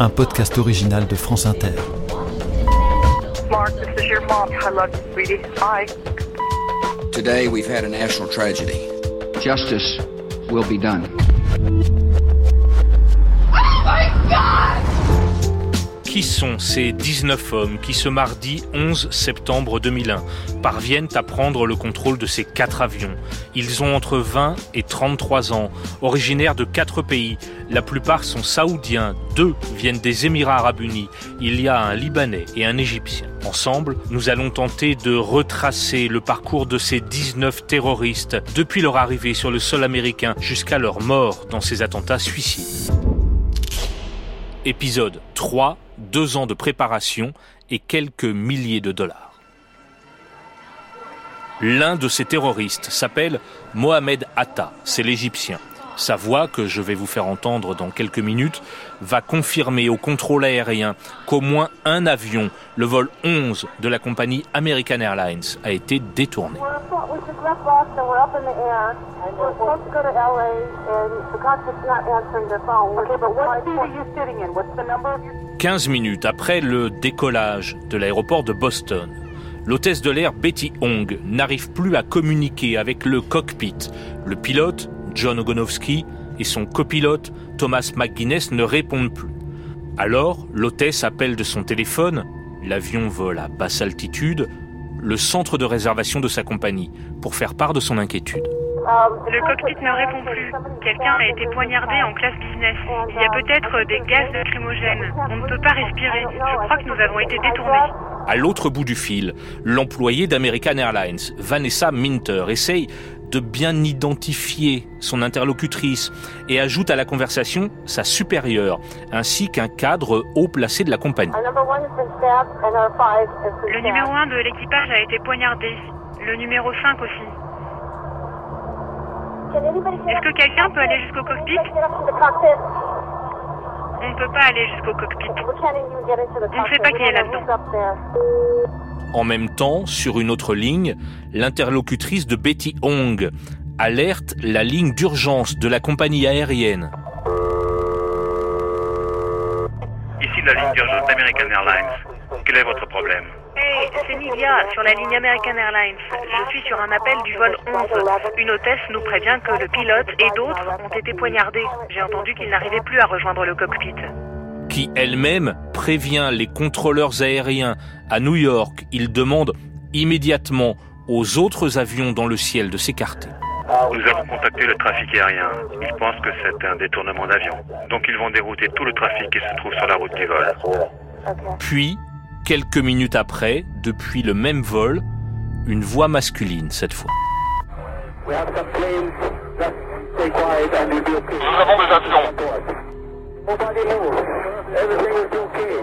Un podcast original de France Inter. Mark, this is your mom. I love you, sweetie. Bye. Today we've had a national tragedy. Justice will be done. Qui sont ces 19 hommes qui, ce mardi 11 septembre 2001, parviennent à prendre le contrôle de ces quatre avions? Ils ont entre 20 et 33 ans, originaires de quatre pays. La plupart sont saoudiens, deux viennent des Émirats arabes unis. Il y a un Libanais et un Égyptien. Ensemble, nous allons tenter de retracer le parcours de ces 19 terroristes depuis leur arrivée sur le sol américain jusqu'à leur mort dans ces attentats suicides. Épisode 3 deux ans de préparation et quelques milliers de dollars. L'un de ces terroristes s'appelle Mohamed Atta, c'est l'Égyptien. Sa voix, que je vais vous faire entendre dans quelques minutes, va confirmer au contrôle aérien qu'au moins un avion, le vol 11 de la compagnie American Airlines, a été détourné. 15 minutes après le décollage de l'aéroport de Boston, l'hôtesse de l'air Betty Hong n'arrive plus à communiquer avec le cockpit. Le pilote, John Ogonowski, et son copilote, Thomas McGuinness, ne répondent plus. Alors, l'hôtesse appelle de son téléphone, l'avion vole à basse altitude, le centre de réservation de sa compagnie, pour faire part de son inquiétude. Le cockpit ne répond plus. Quelqu'un a été poignardé en classe business. Il y a peut-être des gaz lacrymogènes. On ne peut pas respirer. Je crois que nous avons été détournés. À l'autre bout du fil, l'employé d'American Airlines, Vanessa Minter, essaye de bien identifier son interlocutrice et ajoute à la conversation sa supérieure, ainsi qu'un cadre haut placé de la compagnie. Le numéro 1 de l'équipage a été poignardé. Le numéro 5 aussi. Est-ce que quelqu'un peut aller jusqu'au cockpit On ne peut pas aller jusqu'au cockpit. On ne sait pas qui est là-dedans. En même temps, sur une autre ligne, l'interlocutrice de Betty Hong alerte la ligne d'urgence de la compagnie aérienne. Ici la ligne d'urgence d'American Airlines. Quel est votre problème? Hey, c'est Nivia, sur la ligne American Airlines. Je suis sur un appel du vol 11. Une hôtesse nous prévient que le pilote et d'autres ont été poignardés. J'ai entendu qu'ils n'arrivaient plus à rejoindre le cockpit. Qui elle-même prévient les contrôleurs aériens à New York. Ils demandent immédiatement aux autres avions dans le ciel de s'écarter. Nous avons contacté le trafic aérien. Ils pensent que c'est un détournement d'avion. Donc ils vont dérouter tout le trafic qui se trouve sur la route du vol. Puis, quelques minutes après, depuis le même vol, une voix masculine cette fois. Nous avons des avions.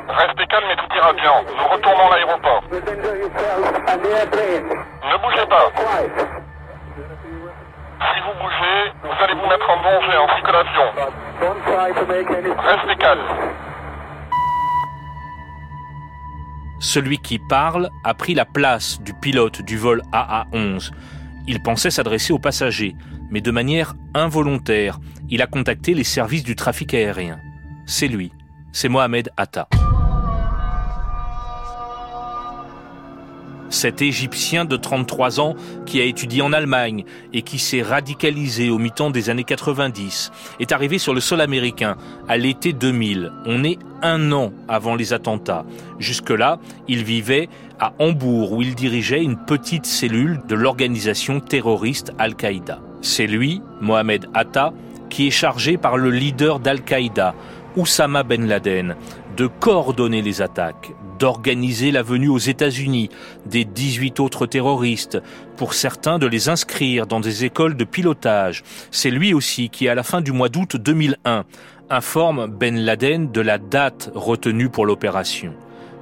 Restez calme et tout ira bien. Nous retournons à l'aéroport. Ne bougez pas. Si vous bougez, vous allez vous mettre en danger ainsi que l'avion. Restez calme. Celui qui parle a pris la place du pilote du vol AA-11. Il pensait s'adresser aux passagers, mais de manière involontaire, il a contacté les services du trafic aérien. C'est lui, c'est Mohamed Atta. Cet Égyptien de 33 ans qui a étudié en Allemagne et qui s'est radicalisé au mi-temps des années 90 est arrivé sur le sol américain à l'été 2000. On est un an avant les attentats. Jusque-là, il vivait à Hambourg où il dirigeait une petite cellule de l'organisation terroriste Al-Qaïda. C'est lui, Mohamed Atta, qui est chargé par le leader d'Al-Qaïda, Oussama Ben Laden, de coordonner les attaques, d'organiser la venue aux États-Unis des 18 autres terroristes, pour certains de les inscrire dans des écoles de pilotage. C'est lui aussi qui, à la fin du mois d'août 2001, informe Ben Laden de la date retenue pour l'opération.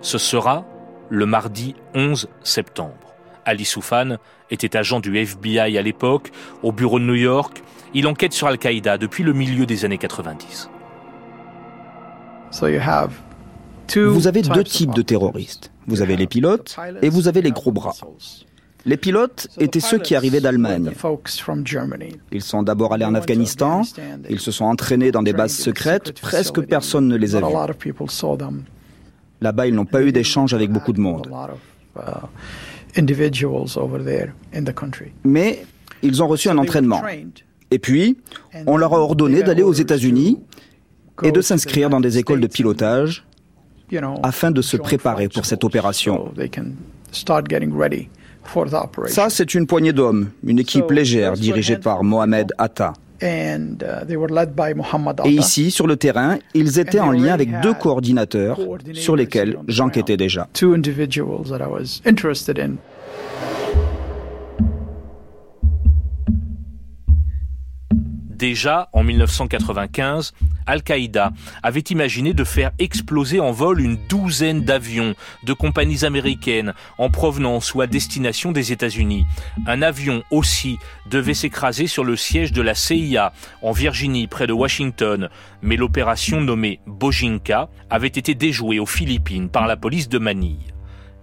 Ce sera le mardi 11 septembre. Ali Soufan était agent du FBI à l'époque, au bureau de New York. Il enquête sur Al-Qaïda depuis le milieu des années 90. Vous avez deux types de terroristes. Vous avez les pilotes et vous avez les gros bras. Les pilotes étaient ceux qui arrivaient d'Allemagne. Ils sont d'abord allés en Afghanistan, ils se sont entraînés dans des bases secrètes, presque personne ne les a vus. Là-bas, ils n'ont pas eu d'échange avec beaucoup de monde. Mais ils ont reçu un entraînement. Et puis, on leur a ordonné d'aller aux États-Unis et de s'inscrire dans des écoles de pilotage afin de se préparer pour cette opération. Ça, c'est une poignée d'hommes, une équipe légère dirigée par Mohamed Atta. Uh, Et ici, sur le terrain, ils étaient en lien avec deux coordinateurs sur lesquels j'enquêtais déjà. Déjà, en 1995, Al-Qaïda avait imaginé de faire exploser en vol une douzaine d'avions de compagnies américaines en provenance ou à destination des États-Unis. Un avion aussi devait s'écraser sur le siège de la CIA en Virginie près de Washington, mais l'opération nommée Bojinka avait été déjouée aux Philippines par la police de Manille.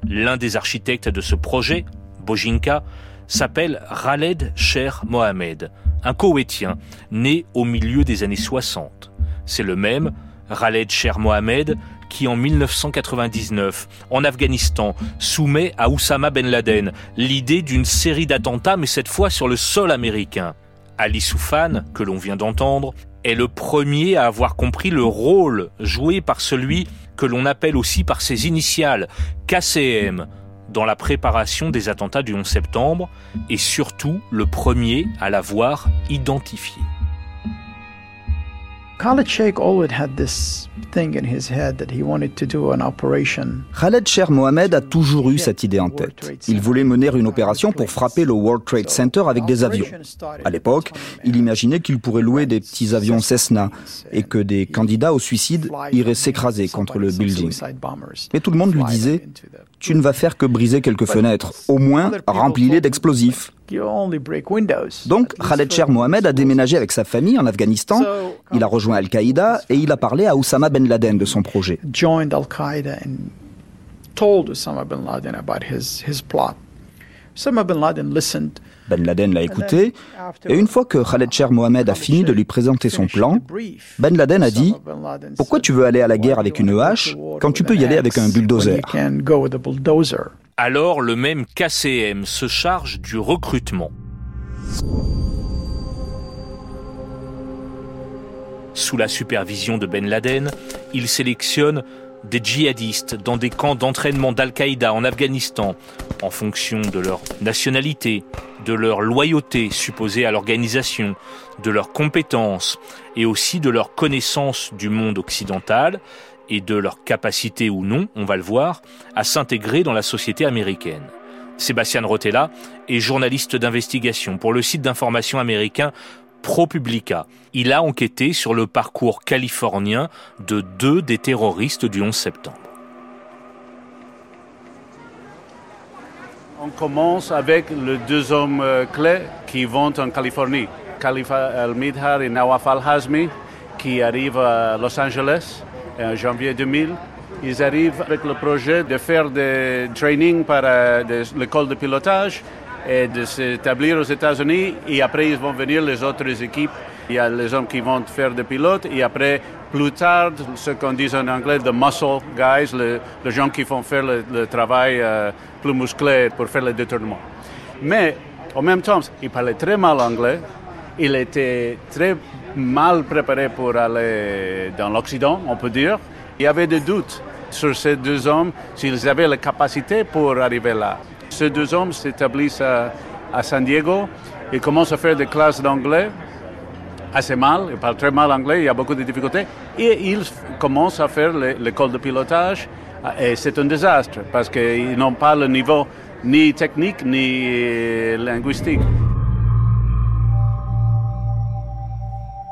L'un des architectes de ce projet, Bojinka, s'appelle Khaled Sher Mohamed, un Koweïtien né au milieu des années 60. C'est le même, Khaled Sher Mohamed, qui en 1999, en Afghanistan, soumet à Oussama Ben Laden l'idée d'une série d'attentats, mais cette fois sur le sol américain. Ali Soufan, que l'on vient d'entendre, est le premier à avoir compris le rôle joué par celui que l'on appelle aussi par ses initiales, KCM, dans la préparation des attentats du 11 septembre et surtout le premier à l'avoir identifié. Khaled Sheikh always had this thing in his head that he wanted to do an operation. Khaled Sheikh Mohamed a toujours eu cette idée en tête. Il voulait mener une opération pour frapper le World Trade Center avec des avions. À l'époque, il imaginait qu'il pourrait louer des petits avions Cessna et que des candidats au suicide iraient s'écraser contre le building. Mais tout le monde lui disait tu ne vas faire que briser quelques fenêtres. Au moins, remplis-les d'explosifs. Donc, Khaled Sher Mohamed a déménagé avec sa famille en Afghanistan. Il a rejoint Al-Qaïda et il a parlé à Oussama Ben Laden de son projet. Ben Laden l'a écouté, et une fois que Khaled Sher Mohamed a fini de lui présenter son plan, Ben Laden a dit Pourquoi tu veux aller à la guerre avec une hache quand tu peux y aller avec un bulldozer Alors le même KCM se charge du recrutement. Sous la supervision de Ben Laden, il sélectionne des djihadistes dans des camps d'entraînement d'Al-Qaïda en Afghanistan, en fonction de leur nationalité, de leur loyauté supposée à l'organisation, de leurs compétences et aussi de leur connaissance du monde occidental et de leur capacité ou non, on va le voir, à s'intégrer dans la société américaine. Sébastien Rotella est journaliste d'investigation pour le site d'information américain ProPublica. Il a enquêté sur le parcours californien de deux des terroristes du 11 septembre. On commence avec les deux hommes euh, clés qui vont en Californie. Khalifa al-Midhar et Nawaf al-Hazmi qui arrivent à Los Angeles en janvier 2000. Ils arrivent avec le projet de faire des trainings par euh, l'école de pilotage et de s'établir aux États-Unis. Et après, ils vont venir les autres équipes. Il y a les hommes qui vont faire des pilotes. Et après, plus tard, ce qu'on dit en anglais, the muscle guys, les, gens qui vont faire le, travail euh, plus musclé pour faire le détournement. Mais en même temps, il parlait très mal anglais. Il était très mal préparé pour aller dans l'Occident, on peut dire. Il y avait des doutes sur ces deux hommes, s'ils avaient la capacité pour arriver là. Ces deux hommes s'établissent à, San Diego et commencent à faire des classes d'anglais assez mal, ils parlent très mal anglais, il y a beaucoup de difficultés, et ils commencent à faire l'école de pilotage, et c'est un désastre, parce qu'ils n'ont pas le niveau ni technique ni euh, linguistique.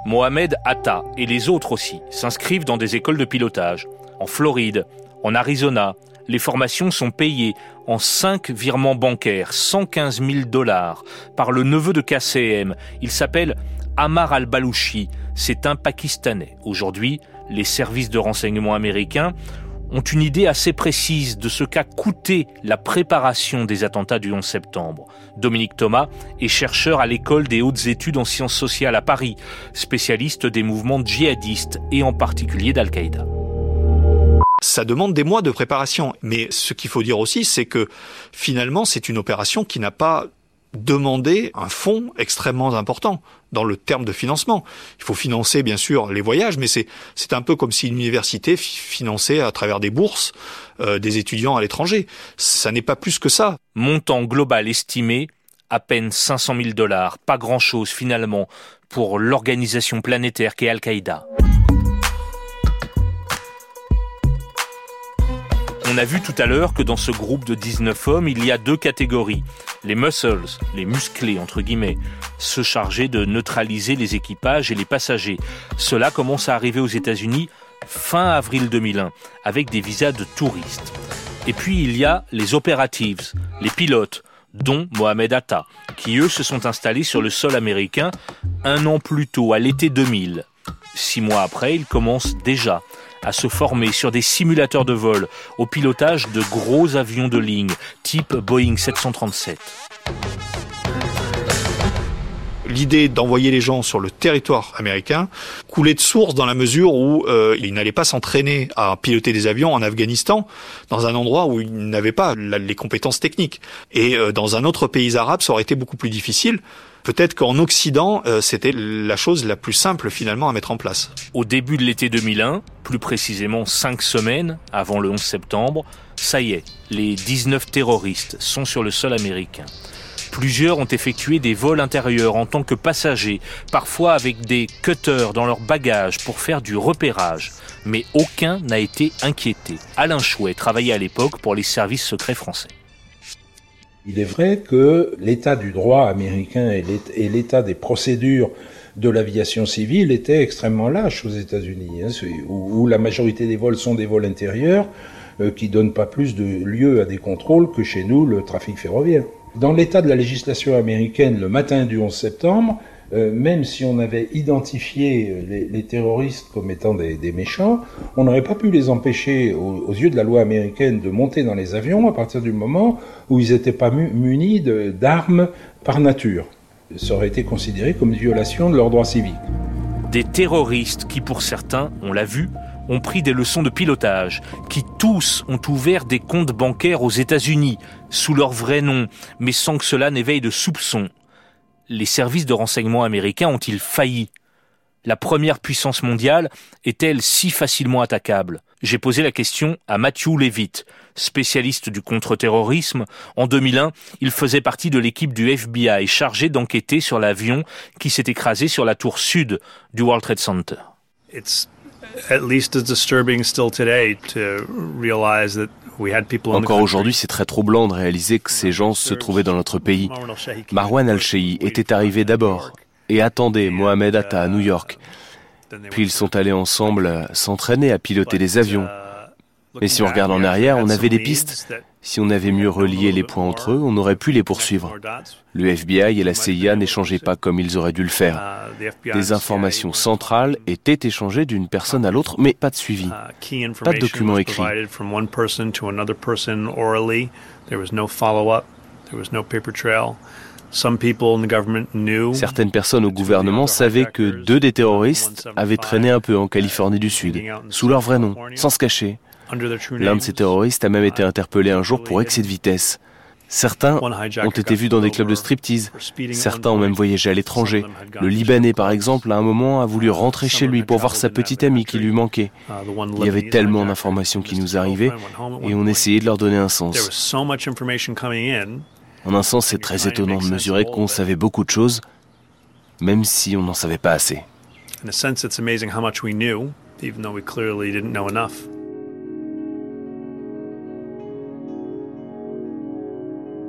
Mohamed Atta et les autres aussi s'inscrivent dans des écoles de pilotage, en Floride, en Arizona, Les formations sont payées en cinq virements bancaires, 115 000 dollars, par le neveu de KCM. Il s'appelle Amar al-Balouchi. C'est un Pakistanais. Aujourd'hui, les services de renseignement américains ont une idée assez précise de ce qu'a coûté la préparation des attentats du 11 septembre. Dominique Thomas est chercheur à l'école des hautes études en sciences sociales à Paris, spécialiste des mouvements djihadistes et en particulier d'Al-Qaïda. Ça demande des mois de préparation. Mais ce qu'il faut dire aussi, c'est que finalement, c'est une opération qui n'a pas demandé un fonds extrêmement important dans le terme de financement. Il faut financer bien sûr les voyages, mais c'est un peu comme si une université finançait à travers des bourses euh, des étudiants à l'étranger. Ça n'est pas plus que ça. Montant global estimé à peine 500 000 dollars, pas grand-chose finalement pour l'organisation planétaire qu'est Al-Qaïda. On a vu tout à l'heure que dans ce groupe de 19 hommes, il y a deux catégories. Les muscles, les musclés entre guillemets, se charger de neutraliser les équipages et les passagers. Cela commence à arriver aux États-Unis fin avril 2001 avec des visas de touristes. Et puis il y a les operatives, les pilotes, dont Mohamed Atta, qui eux se sont installés sur le sol américain un an plus tôt, à l'été 2000. Six mois après, ils commencent déjà à se former sur des simulateurs de vol au pilotage de gros avions de ligne type Boeing 737 l'idée d'envoyer les gens sur le territoire américain coulait de source dans la mesure où euh, ils n'allaient pas s'entraîner à piloter des avions en Afghanistan, dans un endroit où ils n'avaient pas les compétences techniques. Et euh, dans un autre pays arabe, ça aurait été beaucoup plus difficile. Peut-être qu'en Occident, euh, c'était la chose la plus simple finalement à mettre en place. Au début de l'été 2001, plus précisément cinq semaines avant le 11 septembre, ça y est, les 19 terroristes sont sur le sol américain. Plusieurs ont effectué des vols intérieurs en tant que passagers, parfois avec des cutters dans leurs bagages pour faire du repérage. Mais aucun n'a été inquiété. Alain Chouet travaillait à l'époque pour les services secrets français. Il est vrai que l'état du droit américain et l'état des procédures de l'aviation civile étaient extrêmement lâches aux États-Unis, hein, où, la majorité des vols sont des vols intérieurs euh, qui donnent pas plus de lieu à des contrôles que chez nous le trafic ferroviaire. Dans l'état de la législation américaine, le matin du 11 septembre, euh, même si on avait identifié euh, les, terroristes comme étant des, méchants, on n'aurait pas pu les empêcher, aux, yeux de la loi américaine, de monter dans les avions à partir du moment où ils n'étaient pas munis d'armes par nature. Ça aurait été considéré comme une violation de leurs droits civiques. Des terroristes qui, pour certains, on l'a vu, ont pris des leçons de pilotage, qui tous ont ouvert des comptes bancaires aux États-Unis, sous leur vrai nom, mais sans que cela n'éveille de soupçons. Les services de renseignement américains ont-ils failli? La première puissance mondiale est-elle si facilement attaquable? J'ai posé la question à Matthew Levitt, spécialiste du contre-terrorisme. En 2001, il faisait partie de l'équipe du FBI chargée d'enquêter sur l'avion qui s'est écrasé sur la tour sud du World Trade Center. Encore aujourd'hui, c'est très troublant de réaliser que ces gens se trouvaient dans notre pays. Marwan al-Shehi était arrivé d'abord et attendait Mohamed Atta à New York. Puis ils sont allés ensemble s'entraîner à piloter des avions. Mais si on regarde en arrière, on avait des pistes. Si on avait mieux relié les points entre eux, on aurait pu les poursuivre. Le FBI et la CIA n'échangeaient pas comme ils auraient dû le faire. Des informations centrales étaient échangées d'une personne à l'autre, mais pas de suivi. Pas de documents écrits. Certaines personnes au gouvernement savaient que deux des terroristes avaient traîné un peu en Californie du Sud, sous leur vrai nom, sans se cacher. L'un de ces terroristes a même été interpellé un jour pour excès de vitesse. Certains ont été vus dans des clubs de striptease. Certains ont même voyagé à l'étranger. Le Libanais, par exemple, à un moment a voulu rentrer chez lui pour voir sa petite amie qui lui manquait. Il y avait tellement d'informations qui nous arrivaient et on essayait de leur donner un sens. En un sens, c'est très étonnant de mesurer qu'on savait beaucoup de choses, même si on n'en savait pas assez.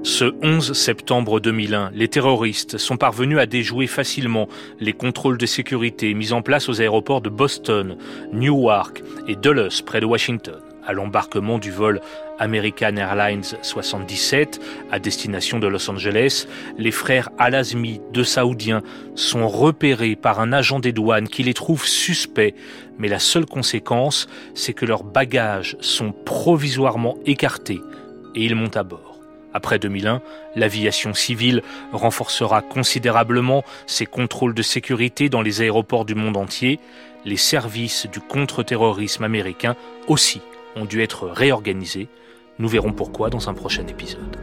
Ce 11 septembre 2001, les terroristes sont parvenus à déjouer facilement les contrôles de sécurité mis en place aux aéroports de Boston, Newark et Dulles près de Washington. à l'embarquement du vol American Airlines 77 à destination de Los Angeles, les frères Al-Azmi, deux Saoudiens, sont repérés par un agent des douanes qui les trouve suspects, mais la seule conséquence, c'est que leurs bagages sont provisoirement écartés et ils montent à bord. Après 2001, l'aviation civile renforcera considérablement ses contrôles de sécurité dans les aéroports du monde entier. Les services du contre-terrorisme américain aussi ont dû être réorganisés. Nous verrons pourquoi dans un prochain épisode.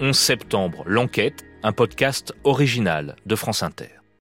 « 11 septembre, l'enquête, un podcast original de France Inter.